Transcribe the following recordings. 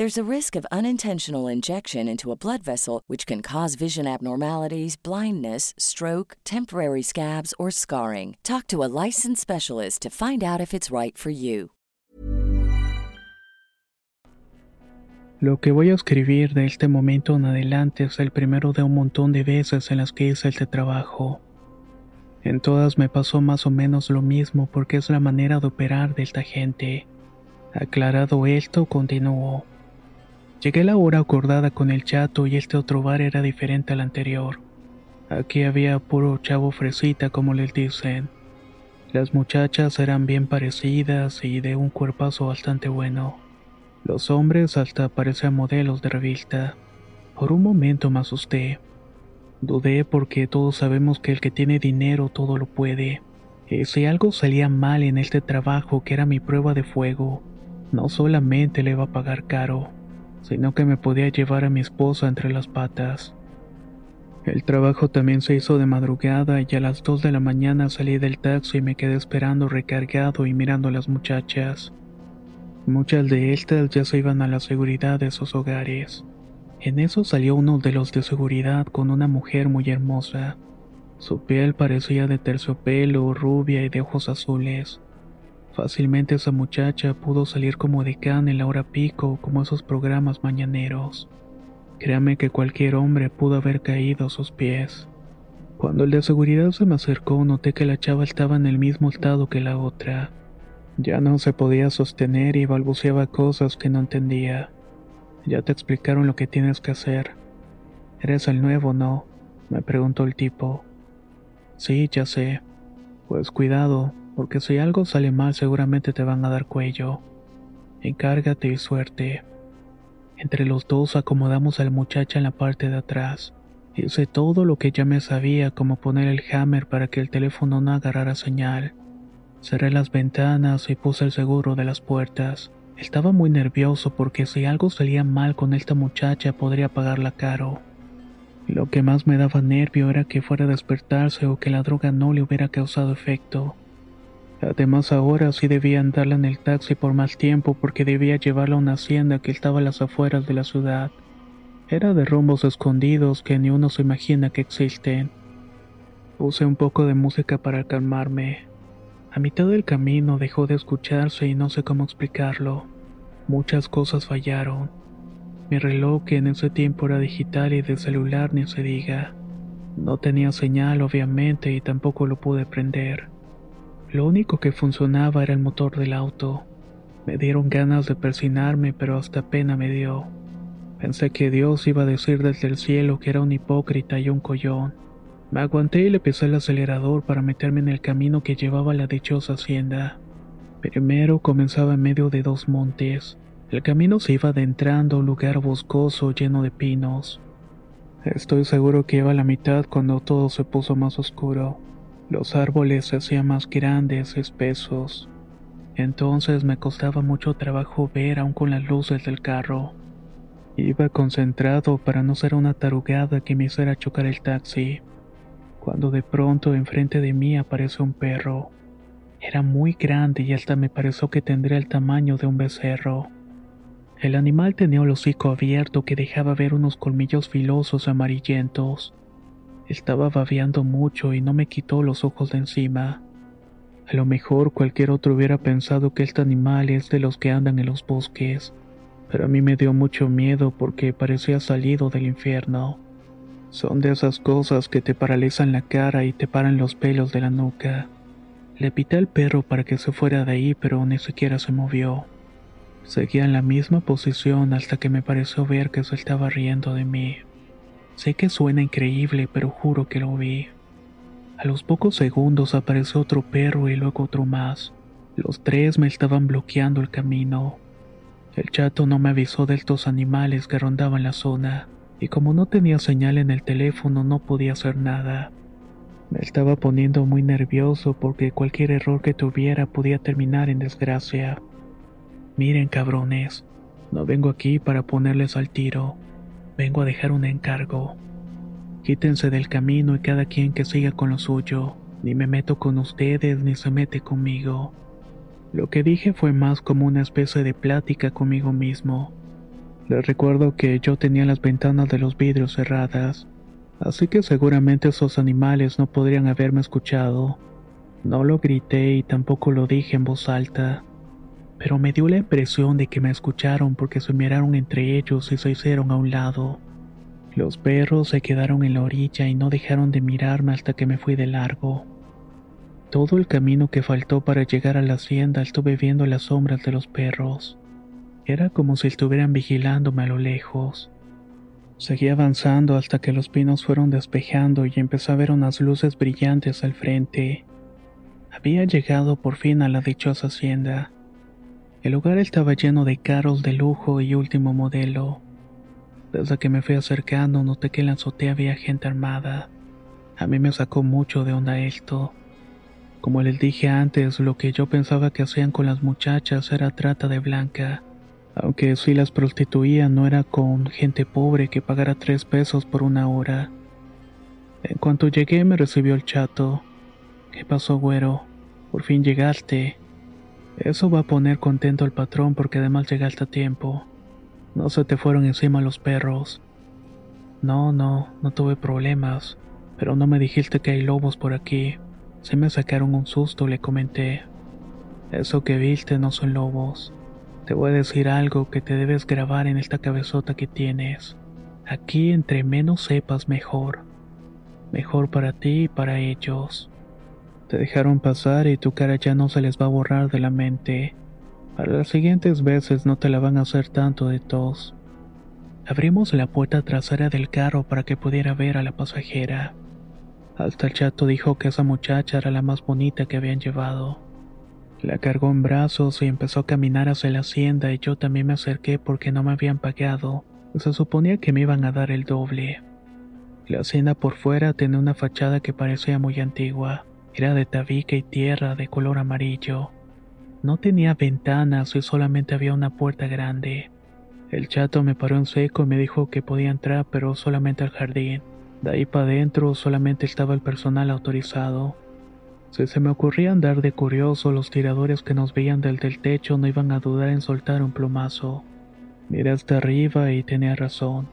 There's a risk of unintentional injection into a blood vessel, which can cause vision abnormalities, blindness, stroke, temporary scabs, or scarring. Talk to a licensed specialist to find out if it's right for you. Lo que voy a escribir de este momento en adelante es el primero de un montón de veces en las que hice este trabajo. En todas me pasó más o menos lo mismo porque es la manera de operar de esta gente. Aclarado esto, continuó. Llegué la hora acordada con el chato y este otro bar era diferente al anterior. Aquí había puro chavo fresita como les dicen. Las muchachas eran bien parecidas y de un cuerpazo bastante bueno. Los hombres hasta parecían modelos de revista. Por un momento me asusté. Dudé porque todos sabemos que el que tiene dinero todo lo puede. Y si algo salía mal en este trabajo que era mi prueba de fuego, no solamente le iba a pagar caro, sino que me podía llevar a mi esposa entre las patas. El trabajo también se hizo de madrugada y a las 2 de la mañana salí del taxi y me quedé esperando recargado y mirando a las muchachas. Muchas de estas ya se iban a la seguridad de sus hogares. En eso salió uno de los de seguridad con una mujer muy hermosa. Su piel parecía de terciopelo, rubia y de ojos azules. Fácilmente esa muchacha pudo salir como decán en la hora pico como esos programas mañaneros. Créame que cualquier hombre pudo haber caído a sus pies. Cuando el de seguridad se me acercó noté que la chava estaba en el mismo estado que la otra. Ya no se podía sostener y balbuceaba cosas que no entendía. Ya te explicaron lo que tienes que hacer. ¿Eres el nuevo, no? me preguntó el tipo. Sí, ya sé. Pues cuidado, porque si algo sale mal seguramente te van a dar cuello. Encárgate y suerte. Entre los dos acomodamos a la muchacha en la parte de atrás. Hice todo lo que ya me sabía, como poner el hammer para que el teléfono no agarrara señal. Cerré las ventanas y puse el seguro de las puertas. Estaba muy nervioso porque si algo salía mal con esta muchacha podría pagarla caro. Lo que más me daba nervio era que fuera a despertarse o que la droga no le hubiera causado efecto. Además ahora sí debía andarla en el taxi por más tiempo porque debía llevarla a una hacienda que estaba a las afueras de la ciudad. Era de rumbos escondidos que ni uno se imagina que existen. Puse un poco de música para calmarme. A mitad del camino dejó de escucharse y no sé cómo explicarlo. Muchas cosas fallaron. Mi reloj, que en ese tiempo era digital y de celular ni se diga, no tenía señal obviamente y tampoco lo pude prender. Lo único que funcionaba era el motor del auto. Me dieron ganas de persinarme, pero hasta pena me dio. Pensé que Dios iba a decir desde el cielo que era un hipócrita y un collón. Me aguanté y le pisé el acelerador para meterme en el camino que llevaba a la dichosa hacienda. Primero comenzaba en medio de dos montes. El camino se iba adentrando a un lugar boscoso lleno de pinos. Estoy seguro que iba a la mitad cuando todo se puso más oscuro. Los árboles se hacían más grandes, espesos. Entonces me costaba mucho trabajo ver aún con las luces del carro. Iba concentrado para no ser una tarugada que me hiciera chocar el taxi cuando de pronto enfrente de mí apareció un perro. Era muy grande y hasta me pareció que tendría el tamaño de un becerro. El animal tenía el hocico abierto que dejaba ver unos colmillos filosos amarillentos. Estaba babeando mucho y no me quitó los ojos de encima. A lo mejor cualquier otro hubiera pensado que este animal es de los que andan en los bosques, pero a mí me dio mucho miedo porque parecía salido del infierno. Son de esas cosas que te paralizan la cara y te paran los pelos de la nuca. Le pité al perro para que se fuera de ahí, pero ni siquiera se movió. Seguía en la misma posición hasta que me pareció ver que se estaba riendo de mí. Sé que suena increíble, pero juro que lo vi. A los pocos segundos apareció otro perro y luego otro más. Los tres me estaban bloqueando el camino. El chato no me avisó de estos animales que rondaban la zona, y como no tenía señal en el teléfono no podía hacer nada. Me estaba poniendo muy nervioso porque cualquier error que tuviera podía terminar en desgracia. Miren cabrones, no vengo aquí para ponerles al tiro, vengo a dejar un encargo. Quítense del camino y cada quien que siga con lo suyo, ni me meto con ustedes ni se mete conmigo. Lo que dije fue más como una especie de plática conmigo mismo. Les recuerdo que yo tenía las ventanas de los vidrios cerradas, así que seguramente esos animales no podrían haberme escuchado. No lo grité y tampoco lo dije en voz alta, pero me dio la impresión de que me escucharon porque se miraron entre ellos y se hicieron a un lado. Los perros se quedaron en la orilla y no dejaron de mirarme hasta que me fui de largo. Todo el camino que faltó para llegar a la hacienda estuve viendo las sombras de los perros. Era como si estuvieran vigilándome a lo lejos. Seguí avanzando hasta que los pinos fueron despejando y empecé a ver unas luces brillantes al frente. Había llegado por fin a la dichosa hacienda. El lugar estaba lleno de carros de lujo y último modelo. Desde que me fui acercando noté que en la azotea había gente armada. A mí me sacó mucho de onda esto. Como les dije antes, lo que yo pensaba que hacían con las muchachas era trata de blanca. Aunque si las prostituían no era con gente pobre que pagara tres pesos por una hora. En cuanto llegué me recibió el chato. ¿Qué pasó, güero? Por fin llegaste. Eso va a poner contento al patrón porque además llegaste a tiempo. No se te fueron encima los perros. No, no, no tuve problemas, pero no me dijiste que hay lobos por aquí. Se me sacaron un susto, le comenté. Eso que viste no son lobos. Te voy a decir algo que te debes grabar en esta cabezota que tienes. Aquí entre menos sepas mejor. Mejor para ti y para ellos. Te dejaron pasar y tu cara ya no se les va a borrar de la mente. Para las siguientes veces no te la van a hacer tanto de tos. Abrimos la puerta trasera del carro para que pudiera ver a la pasajera. Hasta el chato dijo que esa muchacha era la más bonita que habían llevado. La cargó en brazos y empezó a caminar hacia la hacienda y yo también me acerqué porque no me habían pagado. Se suponía que me iban a dar el doble. La hacienda por fuera tenía una fachada que parecía muy antigua. Era de tabique y tierra de color amarillo. No tenía ventanas y solamente había una puerta grande. El chato me paró en seco y me dijo que podía entrar pero solamente al jardín. De ahí para adentro solamente estaba el personal autorizado. Si se me ocurría andar de curioso, los tiradores que nos veían del del techo no iban a dudar en soltar un plumazo. Miré hasta arriba y tenía razón.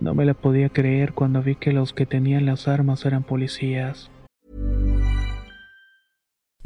No me la podía creer cuando vi que los que tenían las armas eran policías.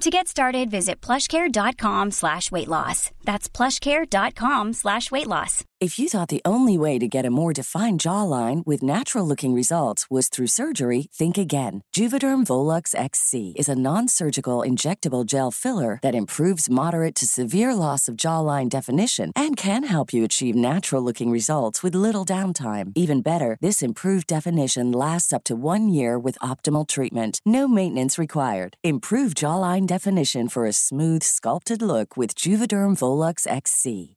To get started, visit plushcare.com slash weight loss. That's plushcare.com slash weight loss. If you thought the only way to get a more defined jawline with natural looking results was through surgery, think again. Juvederm Volux XC is a non surgical injectable gel filler that improves moderate to severe loss of jawline definition and can help you achieve natural looking results with little downtime. Even better, this improved definition lasts up to one year with optimal treatment. No maintenance required. Improve jawline definition for a smooth, sculpted look with Juvederm Volux XC.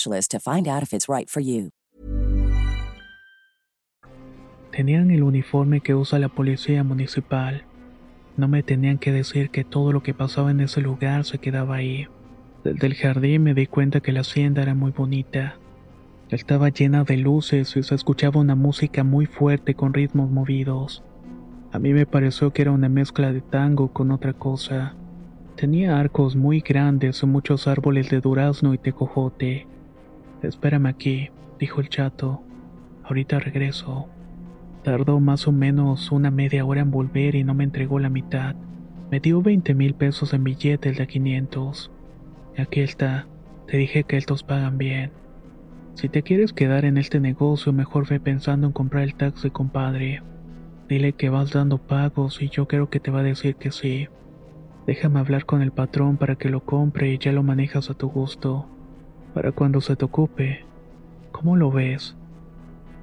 specialist to find out if it's right for you. Tenían el uniforme que usa la policía municipal. No me tenían que decir que todo lo que pasaba en ese lugar se quedaba ahí. Desde el jardín me di cuenta que la hacienda era muy bonita. Estaba llena de luces y se escuchaba una música muy fuerte con ritmos movidos. A mí me pareció que era una mezcla de tango con otra cosa. Tenía arcos muy grandes y muchos árboles de durazno y tecojote. Espérame aquí, dijo el chato. Ahorita regreso. Tardó más o menos una media hora en volver y no me entregó la mitad. Me dio 20 mil pesos en billetes de 500. Aquí está. Te dije que estos pagan bien. Si te quieres quedar en este negocio, mejor ve pensando en comprar el taxi, compadre. Dile que vas dando pagos y yo creo que te va a decir que sí. Déjame hablar con el patrón para que lo compre y ya lo manejas a tu gusto. Para cuando se te ocupe. ¿Cómo lo ves?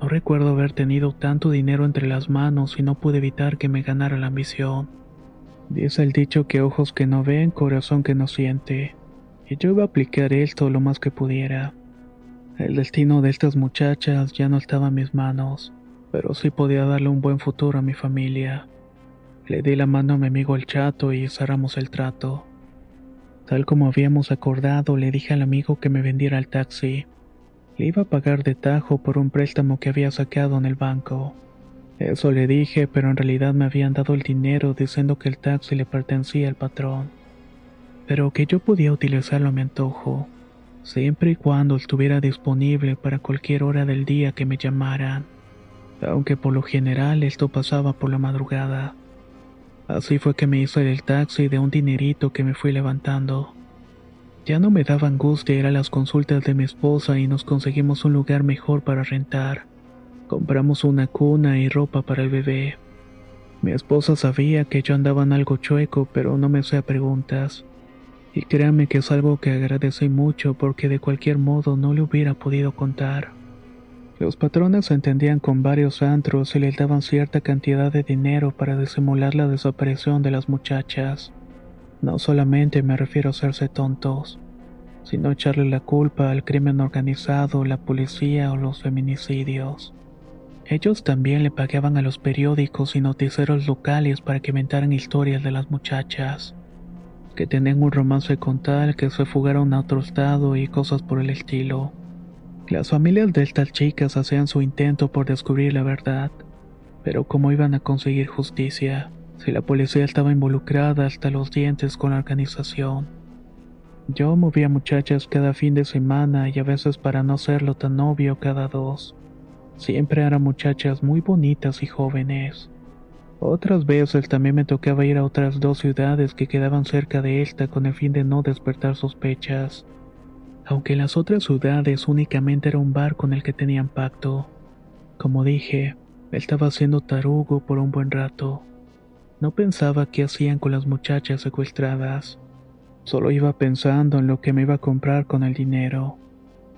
No recuerdo haber tenido tanto dinero entre las manos y no pude evitar que me ganara la ambición. Dice el dicho que ojos que no ven, corazón que no siente. Y yo iba a aplicar esto lo más que pudiera. El destino de estas muchachas ya no estaba en mis manos, pero sí podía darle un buen futuro a mi familia. Le di la mano a mi amigo el chato y cerramos el trato. Tal como habíamos acordado, le dije al amigo que me vendiera el taxi. Le iba a pagar de tajo por un préstamo que había sacado en el banco. Eso le dije, pero en realidad me habían dado el dinero diciendo que el taxi le pertenecía al patrón. Pero que yo podía utilizarlo a mi antojo, siempre y cuando estuviera disponible para cualquier hora del día que me llamaran, aunque por lo general esto pasaba por la madrugada. Así fue que me hice el taxi de un dinerito que me fui levantando. Ya no me daba angustia ir a las consultas de mi esposa y nos conseguimos un lugar mejor para rentar. Compramos una cuna y ropa para el bebé. Mi esposa sabía que yo andaba en algo chueco, pero no me hacía preguntas. Y créame que es algo que agradecí mucho porque de cualquier modo no le hubiera podido contar. Los patrones se entendían con varios antros y les daban cierta cantidad de dinero para disimular la desaparición de las muchachas. No solamente me refiero a hacerse tontos, sino echarle la culpa al crimen organizado, la policía o los feminicidios. Ellos también le pagaban a los periódicos y noticieros locales para que inventaran historias de las muchachas, que tenían un romance con tal que se fugaron a otro estado y cosas por el estilo. Las familias de estas chicas hacían su intento por descubrir la verdad, pero ¿cómo iban a conseguir justicia? si la policía estaba involucrada hasta los dientes con la organización. Yo movía muchachas cada fin de semana y a veces para no serlo tan obvio cada dos. Siempre eran muchachas muy bonitas y jóvenes. Otras veces también me tocaba ir a otras dos ciudades que quedaban cerca de esta con el fin de no despertar sospechas. Aunque en las otras ciudades únicamente era un bar con el que tenían pacto. Como dije, estaba haciendo tarugo por un buen rato. No pensaba qué hacían con las muchachas secuestradas. Solo iba pensando en lo que me iba a comprar con el dinero.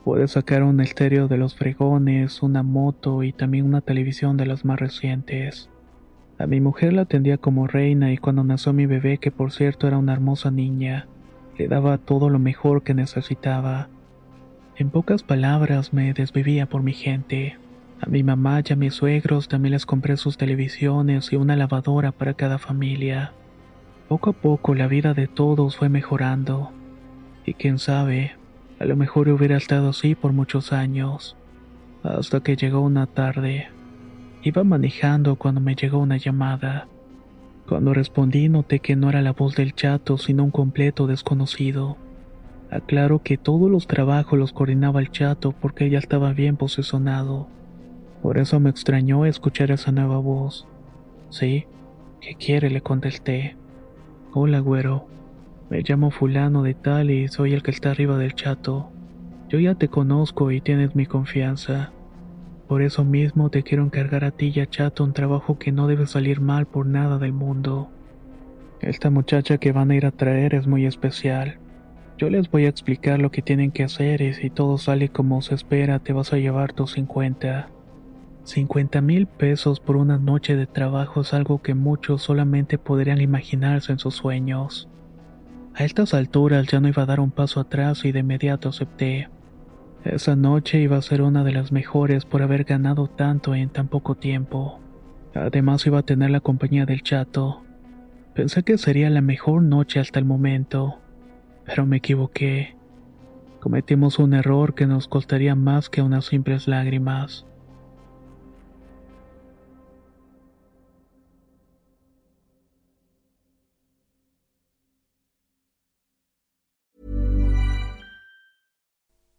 Pude sacar un estéreo de los fregones, una moto y también una televisión de las más recientes. A mi mujer la atendía como reina y cuando nació mi bebé, que por cierto era una hermosa niña, le daba todo lo mejor que necesitaba. En pocas palabras me desvivía por mi gente. A mi mamá y a mis suegros también les compré sus televisiones y una lavadora para cada familia. Poco a poco la vida de todos fue mejorando. Y quién sabe, a lo mejor hubiera estado así por muchos años. Hasta que llegó una tarde. Iba manejando cuando me llegó una llamada. Cuando respondí noté que no era la voz del chato, sino un completo desconocido. Aclaro que todos los trabajos los coordinaba el chato porque ella estaba bien posicionado. Por eso me extrañó escuchar esa nueva voz. Sí, ¿qué quiere? le contesté. Hola, güero. Me llamo fulano de tal y soy el que está arriba del chato. Yo ya te conozco y tienes mi confianza. Por eso mismo te quiero encargar a ti y a Chato un trabajo que no debe salir mal por nada del mundo. Esta muchacha que van a ir a traer es muy especial. Yo les voy a explicar lo que tienen que hacer y si todo sale como se espera te vas a llevar tus 50. 50 mil pesos por una noche de trabajo es algo que muchos solamente podrían imaginarse en sus sueños. A estas alturas ya no iba a dar un paso atrás y de inmediato acepté. Esa noche iba a ser una de las mejores por haber ganado tanto en tan poco tiempo. Además iba a tener la compañía del chato. Pensé que sería la mejor noche hasta el momento, pero me equivoqué. Cometimos un error que nos costaría más que unas simples lágrimas.